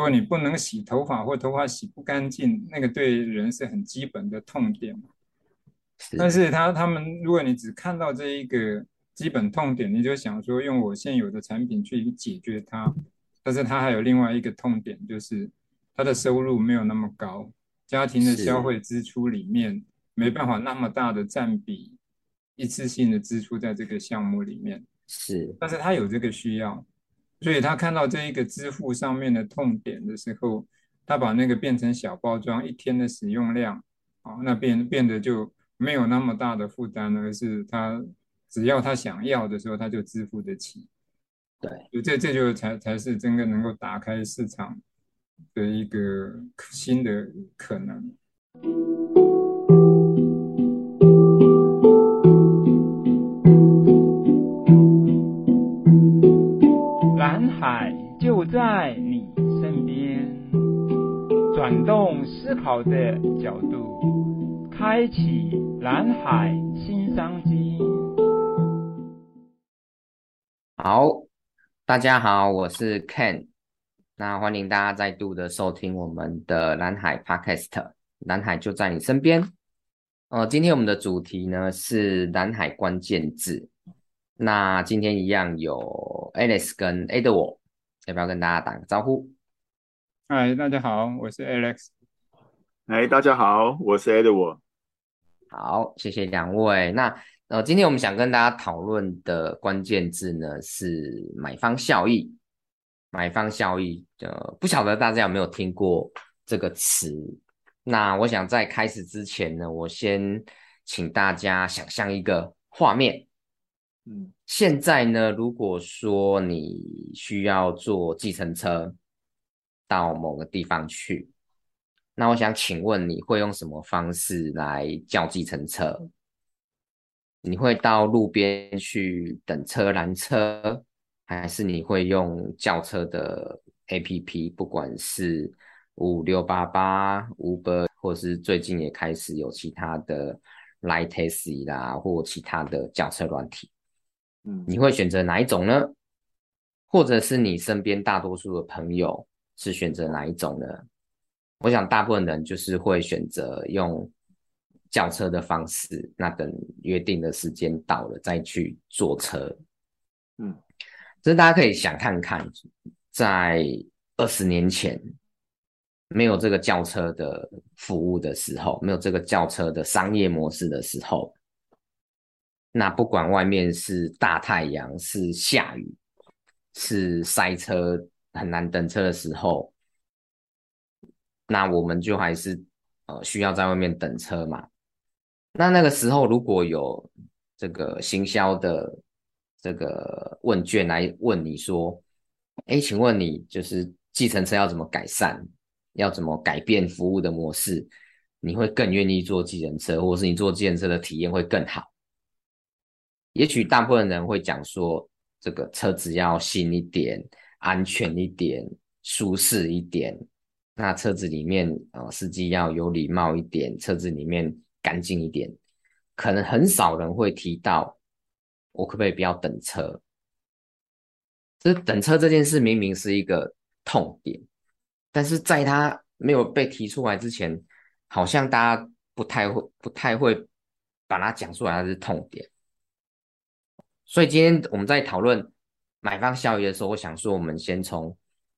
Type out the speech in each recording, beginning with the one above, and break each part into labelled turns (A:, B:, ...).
A: 如果你不能洗头发或头发洗不干净，那个对人是很基本的痛点。是但是他他们，如果你只看到这一个基本痛点，你就想说用我现有的产品去解决它，但是他还有另外一个痛点，就是他的收入没有那么高，家庭的消费支出里面没办法那么大的占比，一次性的支出在这个项目里面。是，但是他有这个需要，所以他看到这一个支付上面的痛点的时候，他把那个变成小包装，一天的使用量，啊，那变变得就。没有那么大的负担，而是他只要他想要的时候，他就支付得起。对，这这就才才是真的能够打开市场的一个新的可能。
B: 就在你身边，转动思考的角度。开启蓝海新商机。
C: 好，大家好，我是 Ken，那欢迎大家再度的收听我们的蓝海 Podcast，蓝海就在你身边。呃，今天我们的主题呢是南海关键字。那今天一样有 Alice 跟 Edward，要不要跟大家打个招呼？
A: 嗨，大家好，我是 Alex。
D: 哎，大家好，我是 Edward。
C: 好，谢谢两位。那呃，今天我们想跟大家讨论的关键字呢是买方效益。买方效益，呃，不晓得大家有没有听过这个词？那我想在开始之前呢，我先请大家想象一个画面。嗯，现在呢，如果说你需要坐计程车到某个地方去。那我想请问，你会用什么方式来叫计程车？你会到路边去等车拦车，还是你会用叫车的 APP？不管是五六八八、Uber，或是最近也开始有其他的 Line Taxi 啦，或其他的叫车软体，嗯，你会选择哪一种呢？或者是你身边大多数的朋友是选择哪一种呢？我想大部分人就是会选择用叫车的方式，那等约定的时间到了再去坐车。嗯，这大家可以想看看，在二十年前没有这个轿车的服务的时候，没有这个轿车的商业模式的时候，那不管外面是大太阳、是下雨、是塞车、很难等车的时候。那我们就还是呃需要在外面等车嘛。那那个时候如果有这个行销的这个问卷来问你说，哎，请问你就是计程车要怎么改善，要怎么改变服务的模式，你会更愿意坐计程车，或是你坐计程车的体验会更好？也许大部分人会讲说，这个车子要新一点、安全一点、舒适一点。那车子里面，呃，司机要有礼貌一点，车子里面干净一点，可能很少人会提到，我可不可以不要等车？这等车这件事明明是一个痛点，但是在他没有被提出来之前，好像大家不太会不太会把它讲出来，它是痛点。所以今天我们在讨论买方效益的时候，我想说，我们先从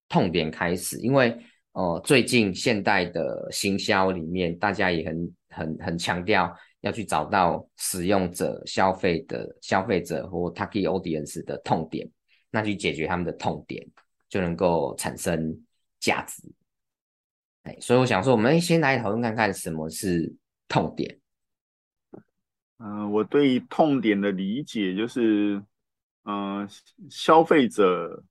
C: 痛点开始，因为。哦，最近现代的行销里面，大家也很很很强调要去找到使用者、消费的消费者或 target audience 的痛点，那去解决他们的痛点，就能够产生价值。哎，所以我想说，我们先来讨论看看什么是痛点。
D: 嗯、我对痛点的理解就是，嗯、消费者。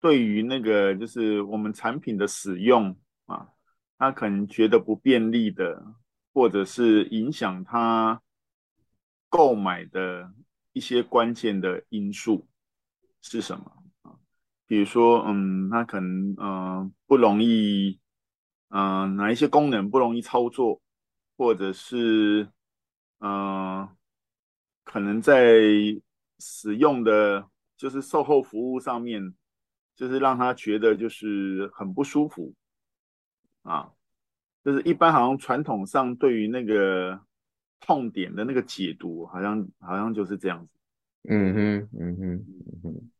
D: 对于那个就是我们产品的使用啊，他可能觉得不便利的，或者是影响他购买的一些关键的因素是什么？比如说，嗯，他可能嗯、不容易，嗯、哪一些功能不容易操作，或者是嗯、呃，可能在使用的就是售后服务上面。就是让他觉得就是很不舒服啊，就是一般好像传统上对于那个痛点的那个解读，好像好像就是这样子。
C: 嗯哼，嗯哼，嗯哼。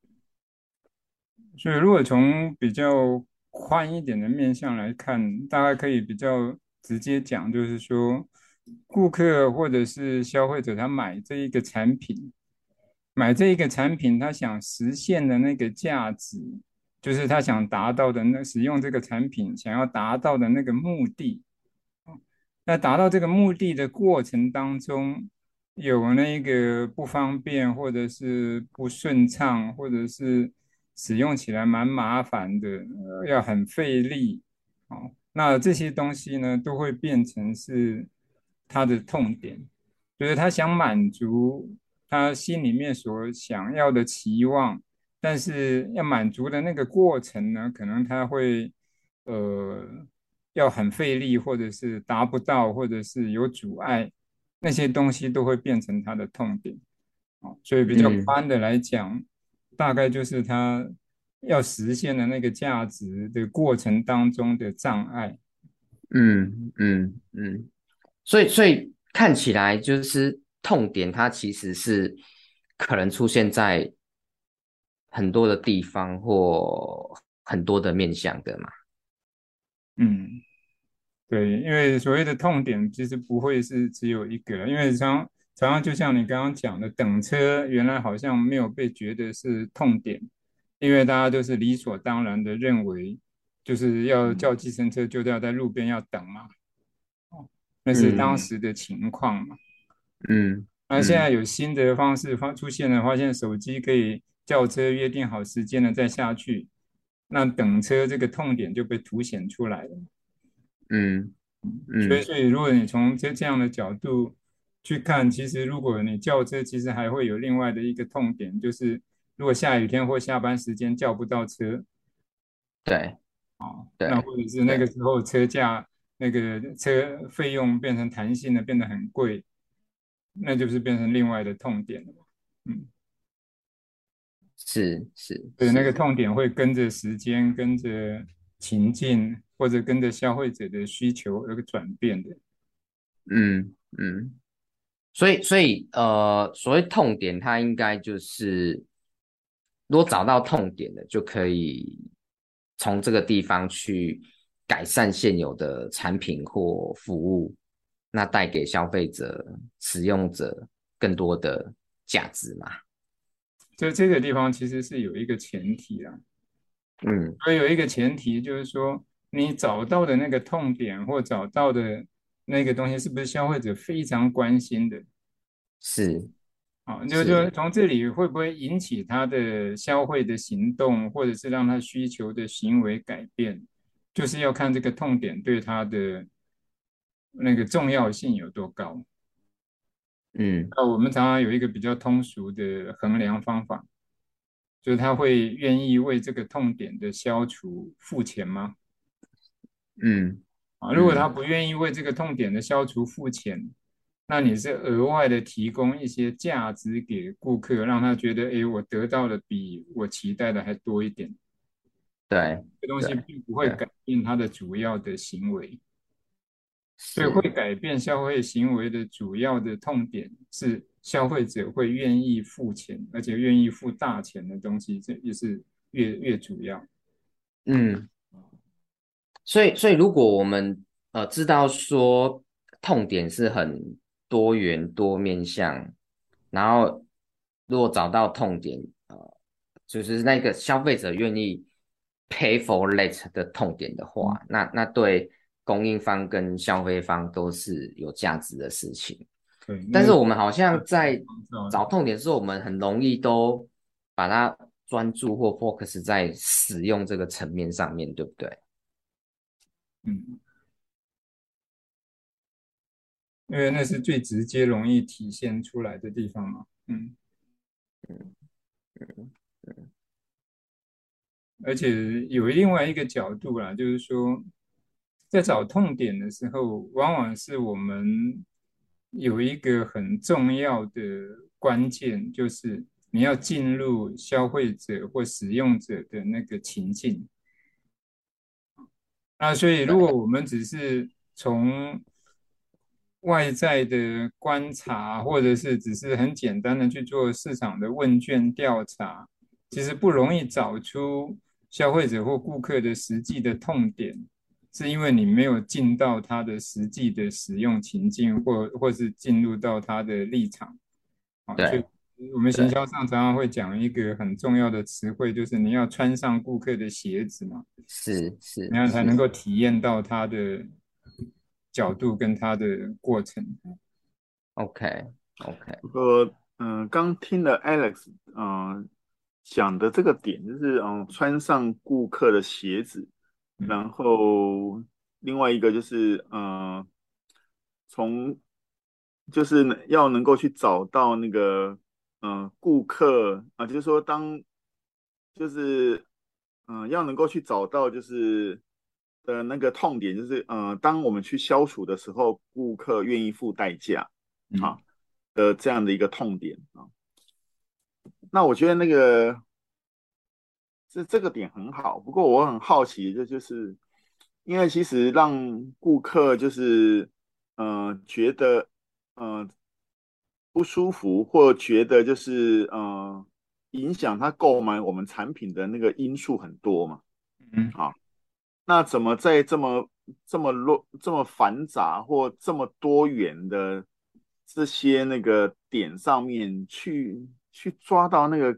A: 所以如果从比较宽一点的面向来看，大概可以比较直接讲，就是说，顾客或者是消费者他买这一个产品。买这一个产品，他想实现的那个价值，就是他想达到的那使用这个产品想要达到的那个目的。那达到这个目的的过程当中，有那个不方便，或者是不顺畅，或者是使用起来蛮麻烦的，要很费力。哦，那这些东西呢，都会变成是他的痛点，就是他想满足。他心里面所想要的期望，但是要满足的那个过程呢，可能他会呃要很费力，或者是达不到，或者是有阻碍，那些东西都会变成他的痛点。啊所以比较宽的来讲，大概就是他要实现的那个价值的过程当中的障碍。
C: 嗯嗯嗯，所以所以看起来就是。痛点它其实是可能出现在很多的地方或很多的面向的嘛。
A: 嗯，对，因为所谓的痛点其实不会是只有一个，因为常常常就像你刚刚讲的，等车原来好像没有被觉得是痛点，因为大家都是理所当然的认为就是要叫计程车就要在路边要等嘛，哦，那是当时的情况嘛。
C: 嗯，
A: 那现在有新的方式发出现了，发现手机可以叫车约定好时间了再下去，那等车这个痛点就被凸显出来了。
C: 嗯嗯，
A: 所以所以如果你从这这样的角度去看，其实如果你叫车，其实还会有另外的一个痛点，就是如果下雨天或下班时间叫不到车，
C: 对，
A: 哦，那或者是那个时候车价那个车费用变成弹性的，变得很贵。那就是变成另外的痛点了，嗯，
C: 是是，
A: 对，那个。痛点会跟着时间、跟着情境或者跟着消费者的需求而转变的，
C: 嗯嗯，所以所以呃，所谓痛点，它应该就是如果找到痛点了，就可以从这个地方去改善现有的产品或服务。那带给消费者、使用者更多的价值嘛？
A: 就这个地方其实是有一个前提啊，
C: 嗯，
A: 所以有一个前提就是说，你找到的那个痛点或找到的那个东西，是不是消费者非常关心的？
C: 是，
A: 啊，就就从这里会不会引起他的消费的行动，或者是让他需求的行为改变，就是要看这个痛点对他的。那个重要性有多高？
C: 嗯，
A: 那我们常常有一个比较通俗的衡量方法，就是他会愿意为这个痛点的消除付钱吗？
C: 嗯，
A: 啊，如果他不愿意为这个痛点的消除付钱，那你是额外的提供一些价值给顾客，让他觉得，哎，我得到的比我期待的还多一点。
C: 对，
A: 这东西并不会改变他的主要的行为。所以会改变消费行为的主要的痛点是消费者会愿意付钱，而且愿意付大钱的东西，这也是越越主要。
C: 嗯，所以所以如果我们呃知道说痛点是很多元多面向，然后如果找到痛点，呃，就是那个消费者愿意 pay for late 的痛点的话，嗯、那那对。供应方跟消费方都是有价值的事情，
A: 对。
C: 但是我们好像在找痛点的时候，我们很容易都把它专注或 focus 在使用这个层面上面对不对？
A: 嗯，因为那是最直接、容易体现出来的地方嘛。嗯
C: 嗯嗯嗯。
A: 而且有另外一个角度啦，就是说。在找痛点的时候，往往是我们有一个很重要的关键，就是你要进入消费者或使用者的那个情境。那所以，如果我们只是从外在的观察，或者是只是很简单的去做市场的问卷调查，其实不容易找出消费者或顾客的实际的痛点。是因为你没有进到他的实际的使用情境，或或是进入到他的立场，
C: 对，
A: 所以我们行销上常常会讲一个很重要的词汇，就是你要穿上顾客的鞋子嘛，
C: 是是，
A: 那样才能够体验到他的角度跟他的过程。
C: OK OK，
D: 我嗯刚听了 Alex 嗯讲的这个点，就是嗯穿上顾客的鞋子。然后另外一个就是，嗯，从就是要能够去找到那个，嗯，顾客啊，呃，就是说当就是，嗯，呃，要能够去找到就是的那个痛点，就是，嗯，当我们去消除的时候，顾客愿意付代价啊的这样的一个痛点啊。那我觉得那个。这这个点很好，不过我很好奇，这就是因为其实让顾客就是呃觉得呃不舒服，或觉得就是呃影响他购买我们产品的那个因素很多嘛。嗯，好，那怎么在这么这么乱、这么繁杂或这么多元的这些那个点上面去去抓到那个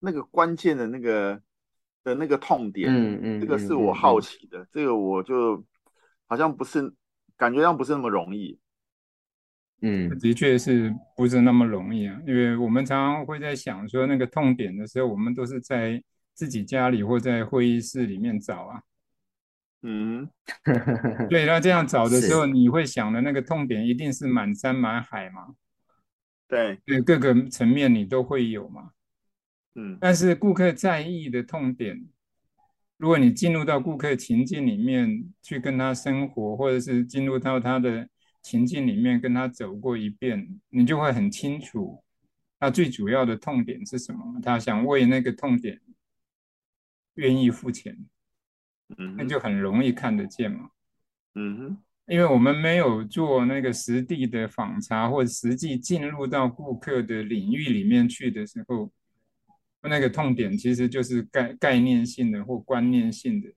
D: 那个关键的那个？的那个痛点，嗯嗯，这个是我好奇的，嗯嗯嗯、这个我就好像不是感觉上不是那么容易，
A: 嗯，的确是不是那么容易啊？因为我们常常会在想说那个痛点的时候，我们都是在自己家里或在会议室里面找啊，
D: 嗯，
A: 对，那这样找的时候，你会想的那个痛点一定是满山满海嘛？
D: 对，
A: 对，各个层面你都会有嘛。
D: 嗯，
A: 但是顾客在意的痛点，如果你进入到顾客情境里面去跟他生活，或者是进入到他的情境里面跟他走过一遍，你就会很清楚他最主要的痛点是什么。他想为那个痛点愿意付钱，
D: 嗯，
A: 那就很容易看得见嘛。
D: 嗯哼，
A: 因为我们没有做那个实地的访查，或者实际进入到顾客的领域里面去的时候。那个痛点其实就是概概念性的或观念性的，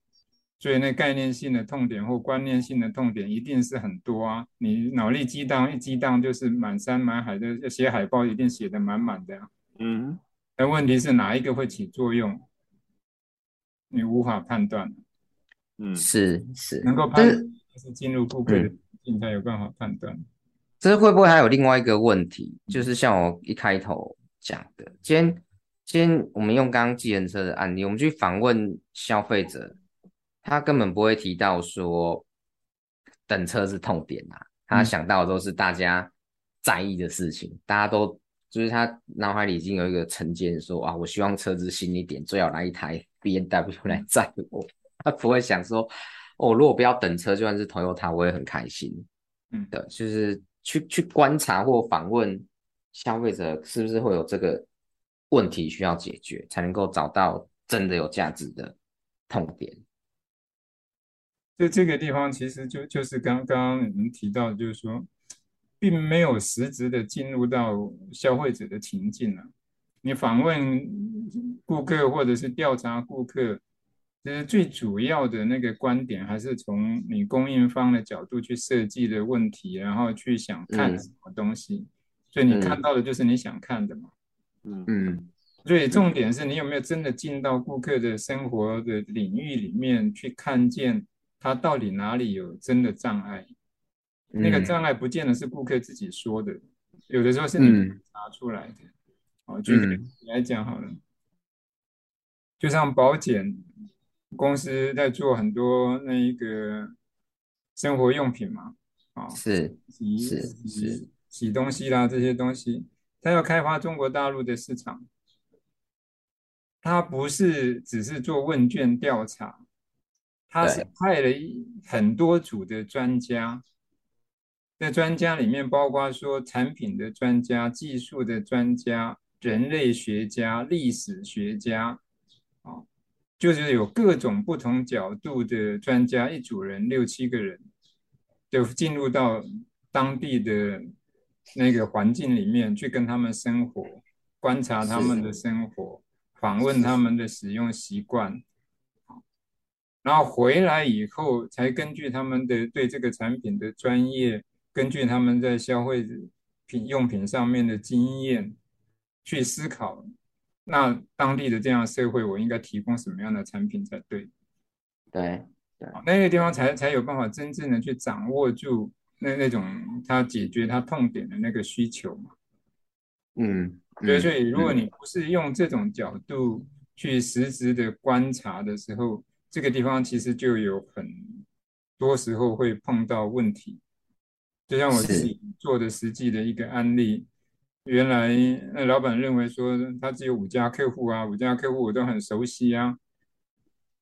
A: 所以那概念性的痛点或观念性的痛点一定是很多啊。你脑力激荡一激荡就是满山满海的，写海报一定写的满满的啊。
D: 嗯，
A: 但问题是哪一个会起作用？你无法判断。
C: 嗯，是是，
A: 能够判断是进入顾客的境才有办法判断。
C: 这会不会还有另外一个问题？就是像我一开头讲的，今天。先，我们用刚刚计程车的案例，我们去访问消费者，他根本不会提到说等车是痛点啊，他想到的都是大家在意的事情，嗯、大家都就是他脑海里已经有一个成见，说啊，我希望车子新一点，最好来一台 BMW 来载我，他不会想说，哦，如果不要等车，就算是 Toyota，我也很开心。
A: 嗯，
C: 对，就是去去观察或访问消费者，是不是会有这个。问题需要解决，才能够找到真的有价值的痛点。
A: 就这个地方，其实就就是刚刚你们提到，就是说，并没有实质的进入到消费者的情境了。你访问顾客或者是调查顾客，其实最主要的那个观点，还是从你供应方的角度去设计的问题，然后去想看什么东西。嗯、所以你看到的就是你想看的嘛。
C: 嗯嗯，
A: 所以重点是你有没有真的进到顾客的生活的领域里面去看见他到底哪里有真的障碍？那个障碍不见得是顾客自己说的，有的时候是你查出来的。好，举个例来讲好了，就像保险公司在做很多那一个生活用品嘛，啊，
C: 是
A: 洗是洗洗东西啦这些东西。他要开发中国大陆的市场，他不是只是做问卷调查，他是派了很多组的专家，在专家里面包括说产品的专家、技术的专家，人类学家、历史学家，啊，就是有各种不同角度的专家，一组人六七个人，就进入到当地的那个环境里面去跟他们生活，观察他们的生活，访问他们的使用习惯，然后回来以后才根据他们的对这个产品的专业，根据他们在消费品用品上面的经验。去思考，那当地的这样社会，我应该提供什么样的产品才对？
C: 对对，
A: 那个地方才才有办法真正的去掌握住那那种他解决他痛点的那个需求嘛。
C: 嗯，
A: 对，所以如果你不是用这种角度去实质的观察的时候，这个地方其实就有很多时候会碰到问题。就像我自己做的实际的一个案例。原来那老板认为说他只有五家客户啊，五家客户我都很熟悉啊。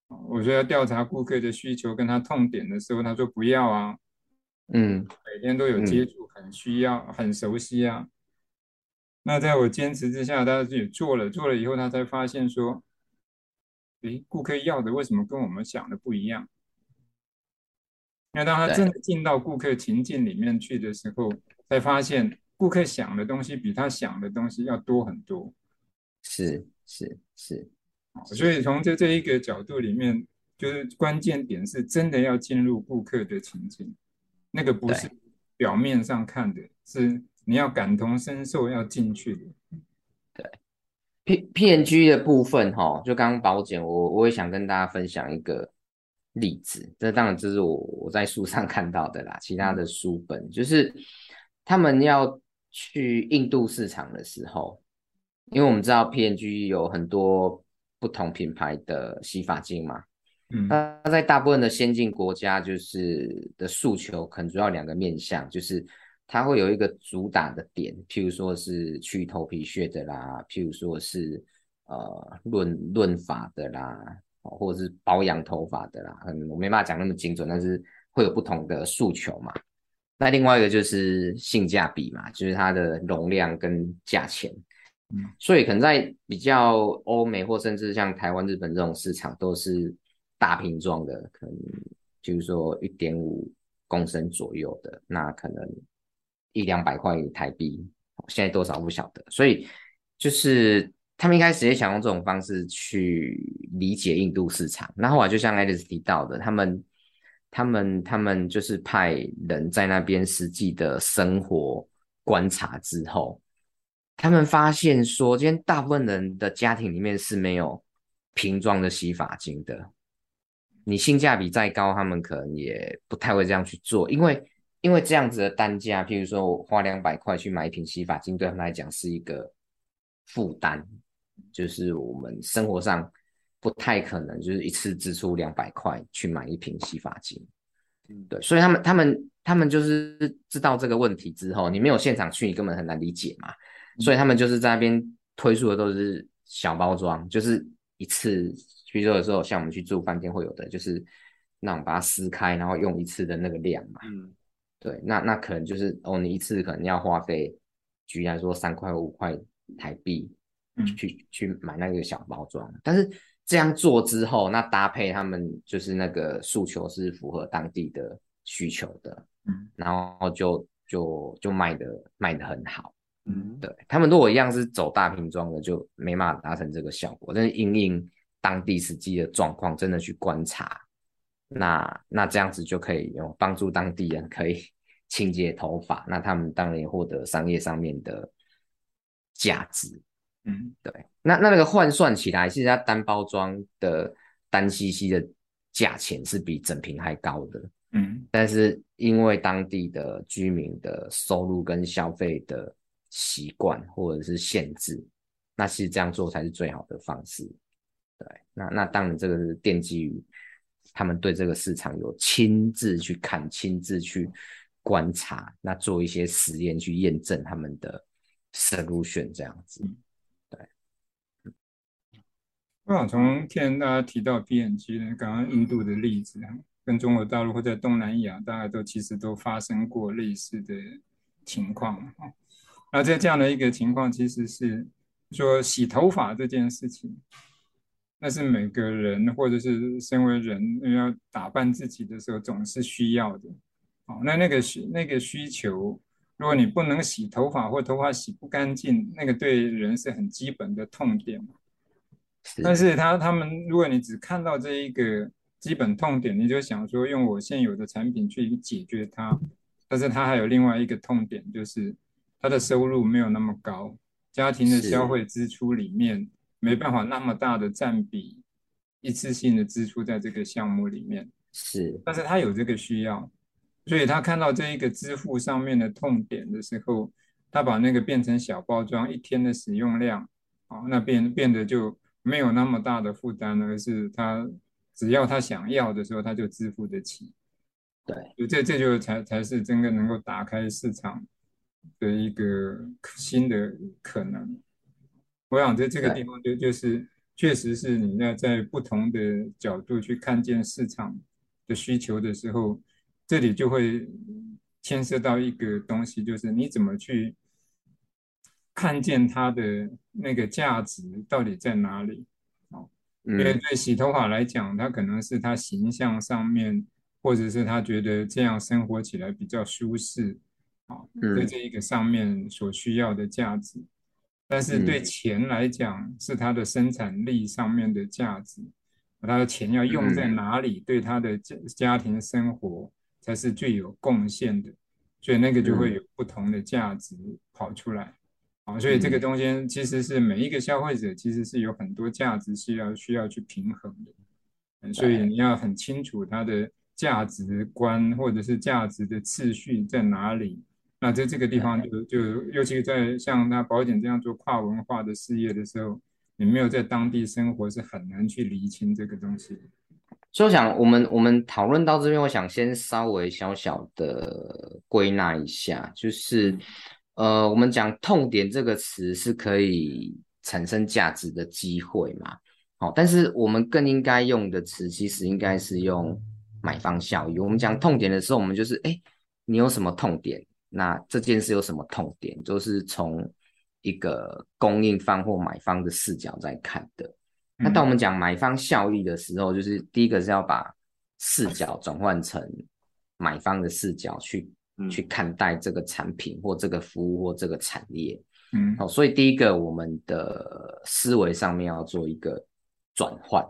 A: 我说要调查顾客的需求跟他痛点的时候，他说不要啊。
C: 嗯，
A: 每天都有接触，很需要，很熟悉啊。那在我坚持之下，他自己做了，做了以后他才发现说，诶，顾客要的为什么跟我们想的不一样？那当他真的进到顾客情境里面去的时候，才发现。顾客想的东西比他想的东西要多很多，
C: 是是是，
A: 所以从这这一个角度里面，就是关键点是真的要进入顾客的情境，那个不是表面上看的，是你要感同身受要进去的。
C: 对，P P N G 的部分哈，就刚刚保险，我我也想跟大家分享一个例子，这当然这是我我在书上看到的啦，其他的书本。就是他们要。去印度市场的时候，因为我们知道 P&G 有很多不同品牌的洗发精嘛，嗯，那在大部分的先进国家，就是的诉求可能主要两个面向，就是它会有一个主打的点，譬如说是去头皮屑的啦，譬如说是呃润润发的啦，或者是保养头发的啦，嗯，我没办法讲那么精准，但是会有不同的诉求嘛。那另外一个就是性价比嘛，就是它的容量跟价钱，嗯，所以可能在比较欧美或甚至像台湾、日本这种市场，都是大瓶装的，可能就是说一点五公升左右的，那可能一两百块台币，现在多少不晓得。所以就是他们一开始也想用这种方式去理解印度市场，那后来就像 Alice 提到的，他们。他们他们就是派人在那边实际的生活观察之后，他们发现说，今天大部分人的家庭里面是没有瓶装的洗发精的。你性价比再高，他们可能也不太会这样去做，因为因为这样子的单价，譬如说我花两百块去买一瓶洗发精，对他们来讲是一个负担，就是我们生活上。不太可能，就是一次支出两百块去买一瓶洗发精，对，所以他们他们他们就是知道这个问题之后，你没有现场去，你根本很难理解嘛，所以他们就是在那边推出的都是小包装，就是一次，比如说有时候像我们去住饭店会有的，就是那种把它撕开，然后用一次的那个量嘛，嗯，对，那那可能就是哦，你一次可能要花费，举例来说三块五块台币，去去买那个小包装，但是。这样做之后，那搭配他们就是那个诉求是符合当地的需求的，嗯，然后就就就卖的卖的很好，嗯，对，他们如果一样是走大瓶装的，就没办法达成这个效果。但是因应当地实际的状况，真的去观察，那那这样子就可以有帮助当地人可以 清洁头发，那他们当然也获得商业上面的价值。嗯，对，那那那个换算起来，其实它单包装的单 CC 的价钱是比整瓶还高的。嗯，但是因为当地的居民的收入跟消费的习惯或者是限制，那其实这样做才是最好的方式。对，那那当然这个是奠基于他们对这个市场有亲自去看、亲自去观察，那做一些实验去验证他们的 solution 这样子。
A: 我想从听大家提到 P&G 呢，刚刚印度的例子，跟中国大陆或者东南亚，大家都其实都发生过类似的情况。那在这样的一个情况，其实是说洗头发这件事情，那是每个人或者是身为人要打扮自己的时候总是需要的。哦，那那个需那个需求，如果你不能洗头发或头发洗不干净，那个对人是很基本的痛点。但是他他们，如果你只看到这一个基本痛点，你就想说用我现有的产品去解决它。但是他还有另外一个痛点，就是他的收入没有那么高，家庭的消费支出里面没办法那么大的占比，一次性的支出在这个项目里面。
C: 是，
A: 但是他有这个需要，所以他看到这一个支付上面的痛点的时候，他把那个变成小包装，一天的使用量，啊，那变变得就。没有那么大的负担，而是他只要他想要的时候，他就支付得起。
C: 对，
A: 这这就才才是真的能够打开市场的一个新的可能。我想在这个地方就就是确实是你要在不同的角度去看见市场的需求的时候，这里就会牵涉到一个东西，就是你怎么去。看见它的那个价值到底在哪里？哦，因为对洗头发来讲，他可能是他形象上面，或者是他觉得这样生活起来比较舒适，啊，对这一个上面所需要的价值。但是对钱来讲，是他的生产力上面的价值，他的钱要用在哪里，对他的家家庭生活才是最有贡献的，所以那个就会有不同的价值跑出来。啊，所以这个中间其实是每一个消费者其实是有很多价值需要需要去平衡的，所以你要很清楚它的价值观或者是价值的次序在哪里。那在这个地方就就尤其在像那宝典这样做跨文化的事业的时候，你没有在当地生活是很难去厘清这个东西。
C: 所以我想我们我们讨论到这边，我想先稍微小小的归纳一下，就是。呃，我们讲痛点这个词是可以产生价值的机会嘛？好，但是我们更应该用的词其实应该是用买方效益。我们讲痛点的时候，我们就是，哎，你有什么痛点？那这件事有什么痛点？就是从一个供应方或买方的视角在看的。那当我们讲买方效益的时候，就是第一个是要把视角转换成买方的视角去。去看待这个产品或这个服务或这个产业，嗯，好，所以第一个我们的思维上面要做一个转换，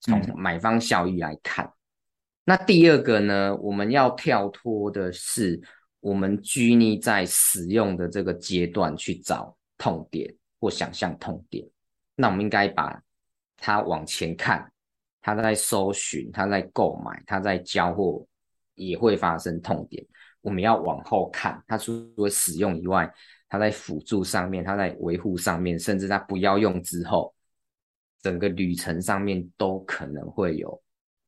C: 从买方效益来看。嗯。那第二个呢，我们要跳脱的是我们拘泥在使用的这个阶段去找痛点或想象痛点。那我们应该把它往前看，他在搜寻，他在购买，他在交货也会发生痛点。我们要往后看，它除了使用以外，它在辅助上面，它在维护上面，甚至它不要用之后，整个旅程上面都可能会有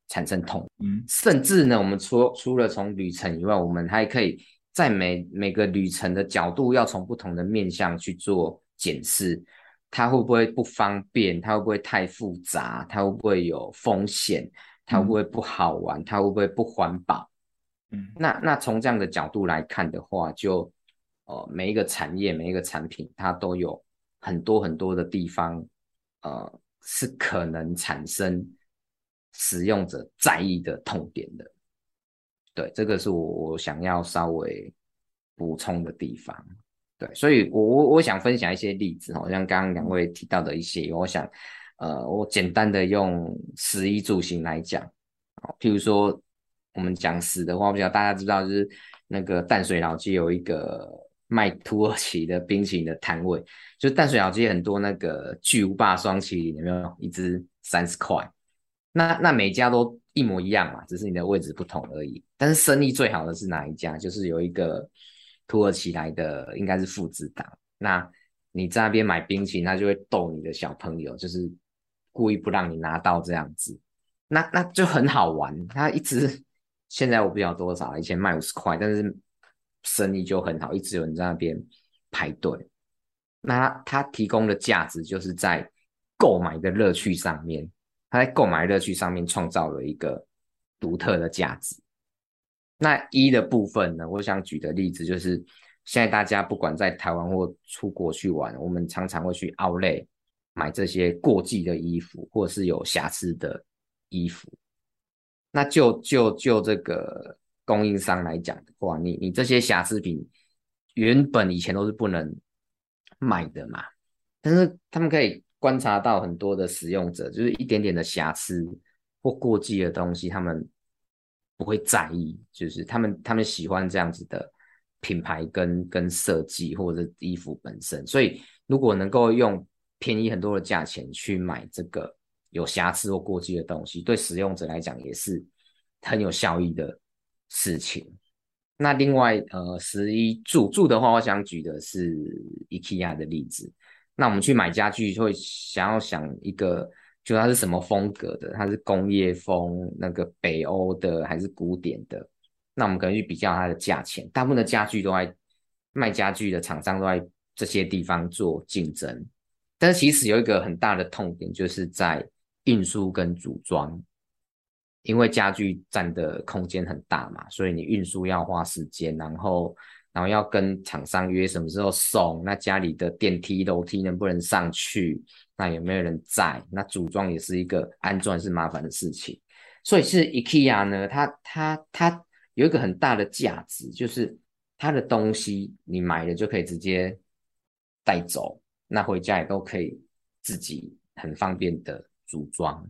C: 产生痛。嗯，甚至呢，我们除除了从旅程以外，我们还可以在每每个旅程的角度，要从不同的面向去做检视，它会不会不方便？它会不会太复杂？它会不会有风险？它会不会不好玩？它会不会不环保？嗯，那那从这样的角度来看的话，就呃每一个产业每一个产品，它都有很多很多的地方，呃是可能产生使用者在意的痛点的。对，这个是我我想要稍微补充的地方。对，所以我我我想分享一些例子，好像刚刚两位提到的一些，我想呃我简单的用食衣住行来讲，譬如说。我们讲死的话，我不知道大家知道，就是那个淡水老街有一个卖土耳其的冰淇淋的摊位，就淡水老街很多那个巨无霸霜淇淋，有没有？一支三十块，那那每家都一模一样嘛，只是你的位置不同而已。但是生意最好的是哪一家？就是有一个土耳其来的，应该是父子档。那你在那边买冰淇淋，他就会逗你的小朋友，就是故意不让你拿到这样子，那那就很好玩，他一直。现在我不知道多少，以前卖五十块，但是生意就很好，一直有人在那边排队。那他提供的价值就是在购买的乐趣上面，他在购买乐趣上面创造了一个独特的价值。那一的部分呢，我想举的例子就是现在大家不管在台湾或出国去玩，我们常常会去 Outlet 买这些过季的衣服，或是有瑕疵的衣服。那就就就这个供应商来讲的话，你你这些瑕疵品原本以前都是不能卖的嘛，但是他们可以观察到很多的使用者，就是一点点的瑕疵或过季的东西，他们不会在意，就是他们他们喜欢这样子的品牌跟跟设计或者衣服本身，所以如果能够用便宜很多的价钱去买这个。有瑕疵或过激的东西，对使用者来讲也是很有效益的事情。那另外，呃，十一住住的话，我想举的是 IKEA 的例子。那我们去买家具，就会想要想一个，就它是什么风格的？它是工业风、那个北欧的，还是古典的？那我们可能去比较它的价钱。大部分的家具都在卖家具的厂商都在这些地方做竞争，但是其实有一个很大的痛点，就是在运输跟组装，因为家具占的空间很大嘛，所以你运输要花时间，然后然后要跟厂商约什么时候送，那家里的电梯楼梯能不能上去，那有没有人在？那组装也是一个安装是麻烦的事情，所以是 IKEA 呢，它它它有一个很大的价值，就是它的东西你买了就可以直接带走，那回家也都可以自己很方便的。组装，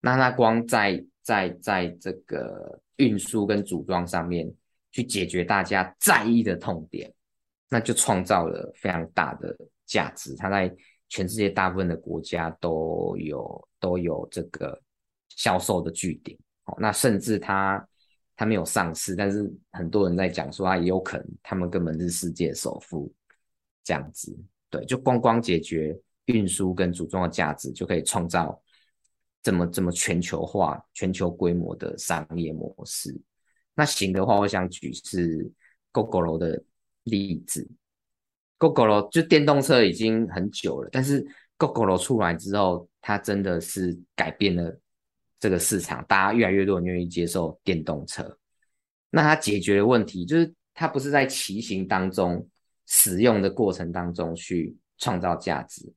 C: 那它光在在在这个运输跟组装上面去解决大家在意的痛点，那就创造了非常大的价值。它在全世界大部分的国家都有都有这个销售的据点。哦，那甚至它它没有上市，但是很多人在讲说，它也有可能他们根本是世界首富这样子。对，就光光解决运输跟组装的价值，就可以创造。这么这么全球化、全球规模的商业模式，那行的话，我想举是 Gogoro 的例子。Gogoro 就电动车已经很久了，但是 Gogoro 出来之后，它真的是改变了这个市场，大家越来越多人愿意接受电动车。那它解决的问题，就是它不是在骑行当中使用的过程当中去创造价值。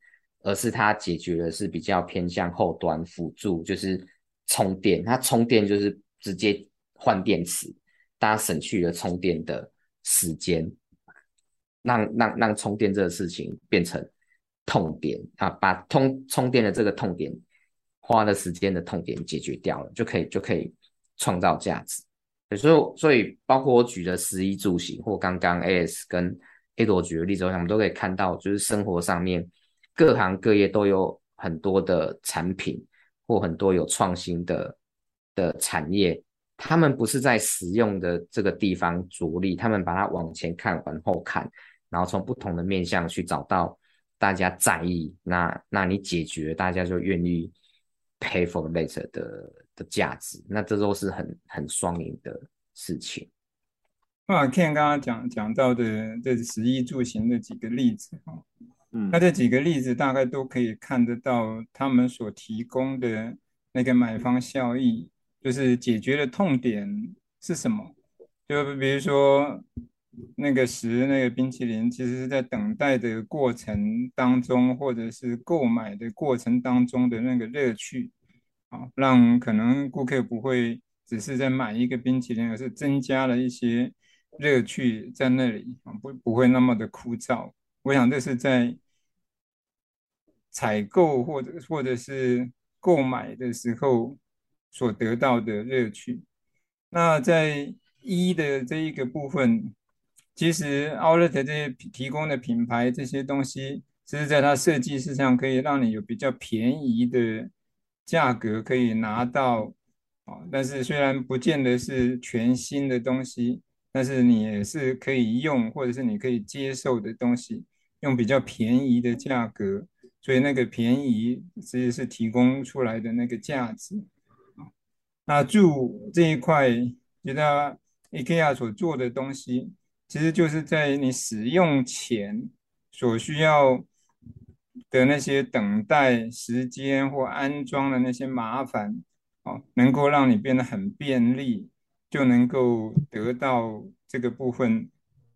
C: 而是它解决的是比较偏向后端辅助，就是充电。它充电就是直接换电池，大家省去了充电的时间，让让让充电这个事情变成痛点啊，把通充电的这个痛点花的时间的痛点解决掉了，就可以就可以创造价值。所以所以包括我举的食衣住行，或刚刚 AS 跟 A 朵举的例子，我们都可以看到，就是生活上面。各行各业都有很多的产品或很多有创新的的产业，他们不是在使用的这个地方着力，他们把它往前看、往后看，然后从不同的面向去找到大家在意，那那你解决，大家就愿意 pay for later 的的价值，那这都是很很双赢的事情。
A: 啊，Ken 刚刚讲讲到的这食衣住行的几个例子哈。
D: 嗯，
A: 那这几个例子大概都可以看得到，他们所提供的那个买方效益，就是解决的痛点是什么？就比如说那个食那个冰淇淋，其实是在等待的过程当中，或者是购买的过程当中的那个乐趣，啊，让可能顾客不会只是在买一个冰淇淋，而是增加了一些乐趣在那里啊，不不会那么的枯燥。我想这是在采购或者或者是购买的时候所得到的乐趣。那在一的这一个部分，其实 Outlet 这些提供的品牌这些东西，其实在它设计师上可以让你有比较便宜的价格可以拿到啊。但是虽然不见得是全新的东西，但是你也是可以用或者是你可以接受的东西。用比较便宜的价格，所以那个便宜其实是提供出来的那个价值啊。那住这一块，觉得 IKEA 所做的东西，其实就是在你使用前所需要的那些等待时间或安装的那些麻烦，哦，能够让你变得很便利，就能够得到这个部分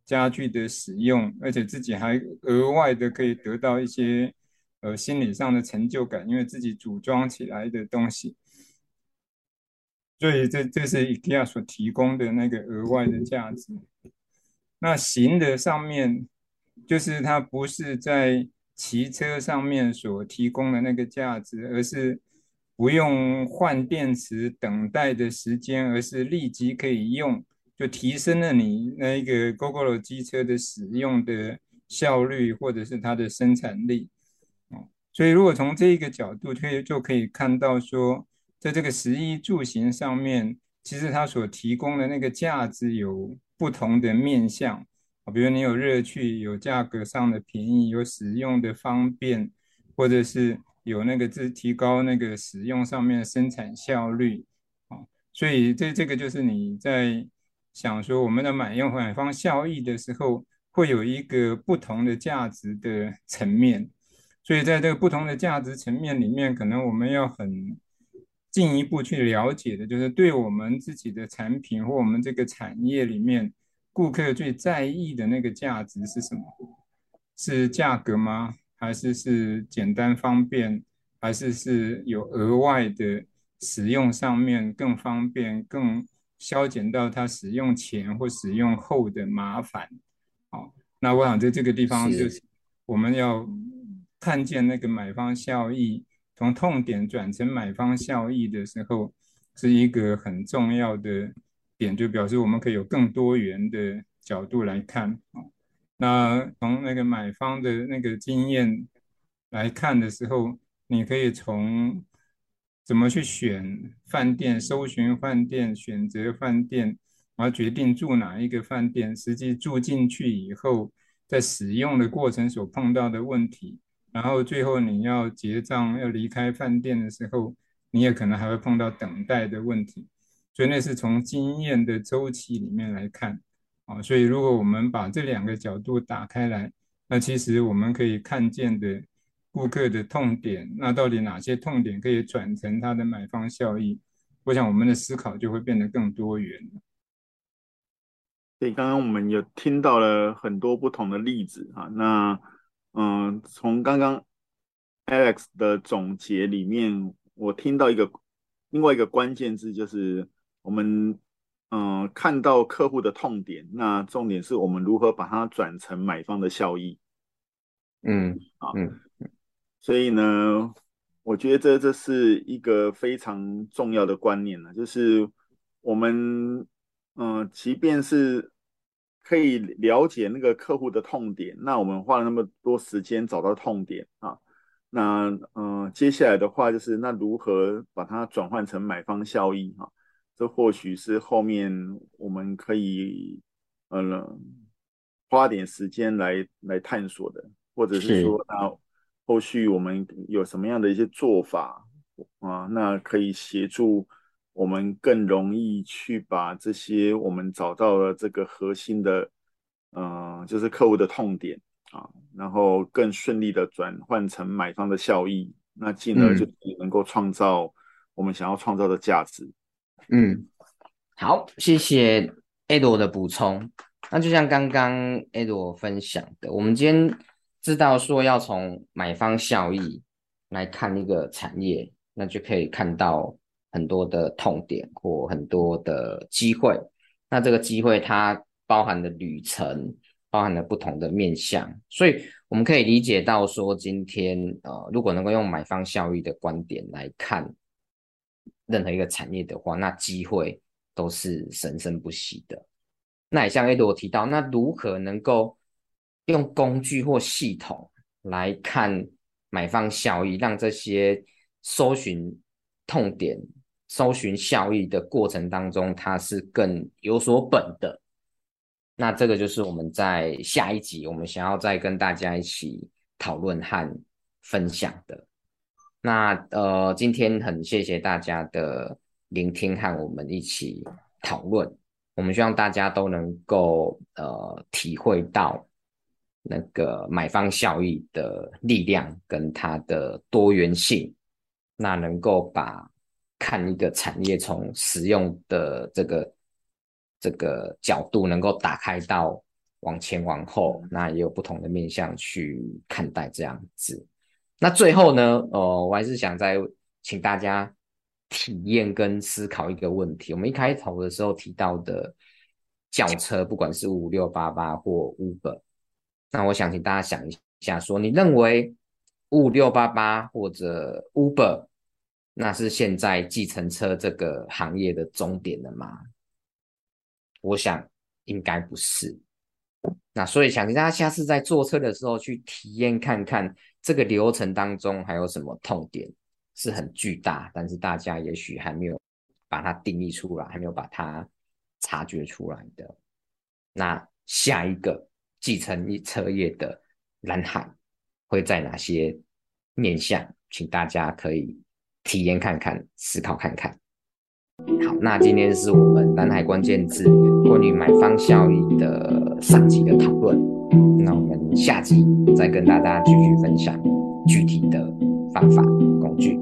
A: 家具的使用，而且自己还额外的可以得到一些呃心理上的成就感，因为自己组装起来的东西。所以这这是 IKEA 所提供的那个额外的价值。那行的上面，就是它不是在骑车上面所提供的那个价值，而是不用换电池等待的时间，而是立即可以用，就提升了你那个 Gogoro 机车的使用的效率，或者是它的生产力。所以如果从这一个角度，可以就可以看到说。在这个食衣住行上面，其实它所提供的那个价值有不同的面向啊，比如你有乐趣，有价格上的便宜，有使用的方便，或者是有那个自提高那个使用上面的生产效率啊，所以这这个就是你在想说我们的买用买方效益的时候，会有一个不同的价值的层面，所以在这个不同的价值层面里面，可能我们要很。进一步去了解的，就是对我们自己的产品或我们这个产业里面，顾客最在意的那个价值是什么？是价格吗？还是是简单方便？还是是有额外的使用上面更方便、更消减到他使用前或使用后的麻烦？好，那我想在这个地方就是我们要看见那个买方效益。从痛点转成买方效益的时候，是一个很重要的点，就表示我们可以有更多元的角度来看啊。那从那个买方的那个经验来看的时候，你可以从怎么去选饭店、搜寻饭店、选择饭店，然后决定住哪一个饭店，实际住进去以后，在使用的过程所碰到的问题。然后最后你要结账要离开饭店的时候，你也可能还会碰到等待的问题，所以那是从经验的周期里面来看啊。所以如果我们把这两个角度打开来，那其实我们可以看见的顾客的痛点，那到底哪些痛点可以转成他的买方效益？我想我们的思考就会变得更多元。
D: 所以刚刚我们有听到了很多不同的例子啊，那。嗯，从刚刚 Alex 的总结里面，我听到一个另外一个关键字，就是我们嗯看到客户的痛点，那重点是我们如何把它转成买方的效益。
C: 嗯，
D: 啊，嗯，所以呢，我觉得这这是一个非常重要的观念呢，就是我们嗯，即便是。可以了解那个客户的痛点，那我们花了那么多时间找到痛点啊，那嗯、呃，接下来的话就是那如何把它转换成买方效益啊？这或许是后面我们可以呃花点时间来来探索的，或者是说那后续我们有什么样的一些做法啊？那可以协助。我们更容易去把这些我们找到了这个核心的，嗯、呃，就是客户的痛点啊，然后更顺利的转换成买方的效益，那进而就能够创造我们想要创造的价值。
C: 嗯，好，谢谢 Edo 的补充。那就像刚刚 Edo 分享的，我们今天知道说要从买方效益来看一个产业，那就可以看到。很多的痛点或很多的机会，那这个机会它包含的旅程，包含了不同的面向，所以我们可以理解到说，今天呃，如果能够用买方效益的观点来看任何一个产业的话，那机会都是生生不息的。那也像 A 罗提到，那如何能够用工具或系统来看买方效益，让这些搜寻痛点。搜寻效益的过程当中，它是更有所本的。那这个就是我们在下一集我们想要再跟大家一起讨论和分享的。那呃，今天很谢谢大家的聆听和我们一起讨论。我们希望大家都能够呃体会到那个买方效益的力量跟它的多元性，那能够把。看一个产业从使用的这个这个角度，能够打开到往前往后，那也有不同的面向去看待这样子。那最后呢，呃，我还是想再请大家体验跟思考一个问题。我们一开头的时候提到的轿车，不管是五五六八八或 Uber，那我想请大家想一下，说你认为五五六八八或者 Uber，那是现在计程车这个行业的终点了吗？我想应该不是。那所以想请大家下次在坐车的时候去体验看看，这个流程当中还有什么痛点是很巨大，但是大家也许还没有把它定义出来，还没有把它察觉出来的。那下一个计程车业的蓝海会在哪些面向？请大家可以体验看看，思考看看。好，那今天是我们南海关键字关于买方效益的上集的讨论。那我们下集再跟大家继续分享具体的方法工具。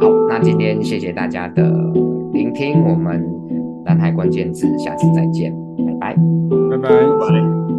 C: 好，那今天谢谢大家的聆听，我们南海关键字下次再见，拜拜，
A: 拜拜。拜拜。